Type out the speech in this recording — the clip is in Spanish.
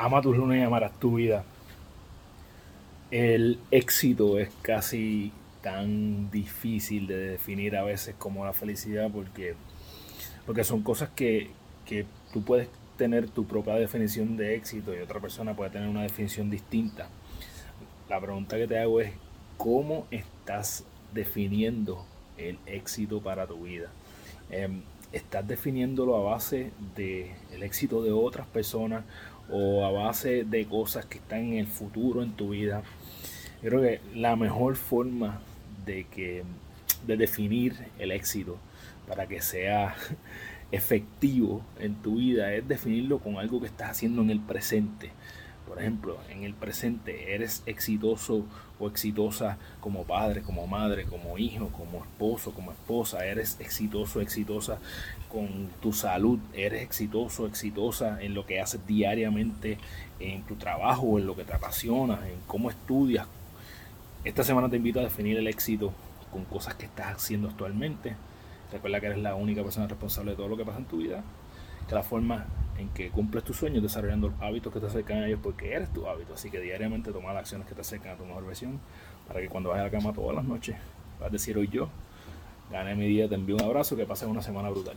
ama tus lunes y amarás tu vida. El éxito es casi tan difícil de definir a veces como la felicidad porque, porque son cosas que, que tú puedes tener tu propia definición de éxito y otra persona puede tener una definición distinta. La pregunta que te hago es, ¿cómo estás definiendo el éxito para tu vida? Em, ¿Estás definiéndolo a base del el éxito de otras personas o a base de cosas que están en el futuro en tu vida? Yo creo que la mejor forma de, que, de definir el éxito para que sea efectivo en tu vida es definirlo con algo que estás haciendo en el presente. Ejemplo, en el presente eres exitoso o exitosa como padre, como madre, como hijo, como esposo, como esposa. Eres exitoso, exitosa con tu salud. Eres exitoso, exitosa en lo que haces diariamente, en tu trabajo, en lo que te apasiona, en cómo estudias. Esta semana te invito a definir el éxito con cosas que estás haciendo actualmente. Recuerda que eres la única persona responsable de todo lo que pasa en tu vida. Que la forma en que cumples tus sueños desarrollando hábitos que te acercan a ellos porque eres tu hábito. Así que diariamente toma las acciones que te acercan a tu mejor versión para que cuando vayas a la cama todas las noches vas a decir hoy yo gané mi día, te envío un abrazo, que pases una semana brutal.